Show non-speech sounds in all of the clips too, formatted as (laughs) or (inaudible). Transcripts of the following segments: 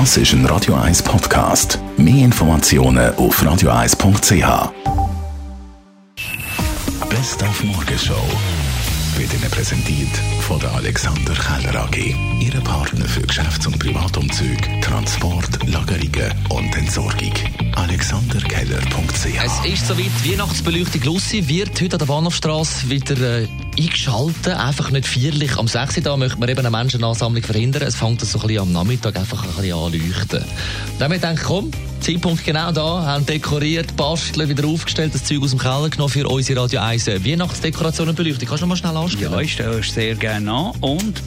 Das ist ein Radio 1 Podcast. Mehr Informationen auf radio1.ch. Best auf Morgenshow wird Ihnen präsentiert von der Alexander Keller AG. Ihre Partner für Geschäfts- und Privatumzüge, Transport, Lagerungen und Entsorgung. AlexanderKeller.ch Es ist soweit, Weihnachtsbeleuchtung Lucy wird heute an der Bahnhofstrasse wieder äh, eingeschaltet. Einfach nicht feierlich. Am 6. da möchte man eben eine Menschenansammlung verhindern. Es fängt so am Nachmittag einfach ein bisschen anleuchten. Dann haben wir gedacht, komm, Zeitpunkt genau da, haben dekoriert, basteln, wieder aufgestellt, das Zeug aus dem Keller genommen für unsere Radio 1 äh, Weihnachtsdekoration und Beleuchtung. Kannst du noch mal schnell anstellen? Ja, ich stelle es sehr gerne an und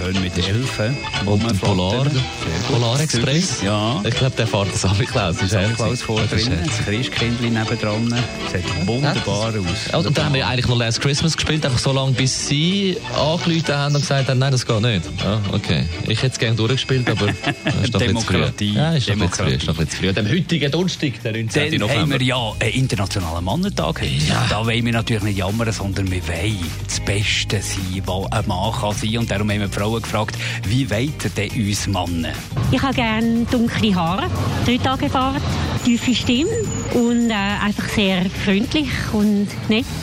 schön mit Elfen. Und ein Polar, Sehr gut. Polar Express. Ja. Ich glaube, der fährt das Samichlaus. Samichlaus vor drin, das Christkindli nebendran. Sieht wunderbar aus. Und dann haben wir eigentlich noch Last Christmas gespielt, einfach so lange, bis sie angerufen haben und gesagt haben, nein, das geht nicht. Ja, okay. Ich hätte es gerne durchgespielt, aber (laughs) das ist früh. Demokratie. Ja, ist. Demokratie. Ist noch ein bisschen früh. Am heutigen Donnerstag, der 19. Dann haben November. wir ja einen internationalen Mannentag. Ja. Da wollen wir natürlich nicht jammern, sondern wir wollen das Beste sein, was ein Mann kann sein. Und darum haben wir die Frauen gefragt, wie wollen denn uns Männer? Ich habe gerne dunkle Haare, drei Tage Fahrt, tiefe Stimme und äh, einfach sehr freundlich und nett. (laughs)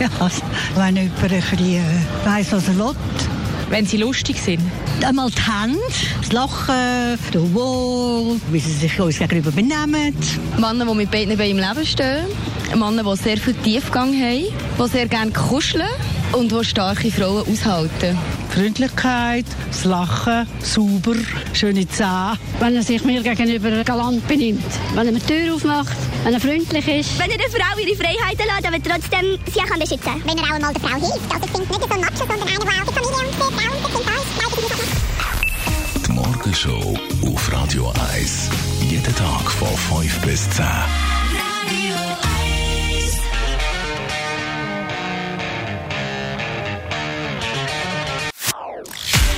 Ja, wenn jemand ein bisschen äh, weiss, was er will. wenn sie lustig sind. Einmal die Hände, das Lachen, der Humor, wie sie sich uns gegenüber benehmen. Männer, die mit beiden Beinen im Leben stehen. Männer, die sehr viel Tiefgang haben, die sehr gerne kuscheln und die starke Frauen aushalten. Freundlichkeit, das Lachen, sauber, schöne Zähne. wenn er sich mir gegenüber galant benimmt. Wenn er mir die Tür aufmacht, wenn er freundlich ist. Wenn er der Frau ihre Freiheiten lässt, aber trotzdem sie auch kann beschützen kann. Wenn er auch einmal der Frau hilft. Also ich finde nicht so ein Macho, sondern einer, der auch die Familie und die Frau und das Kind Die Morgenshow auf Radio 1. Jeden Tag von 5 bis 10.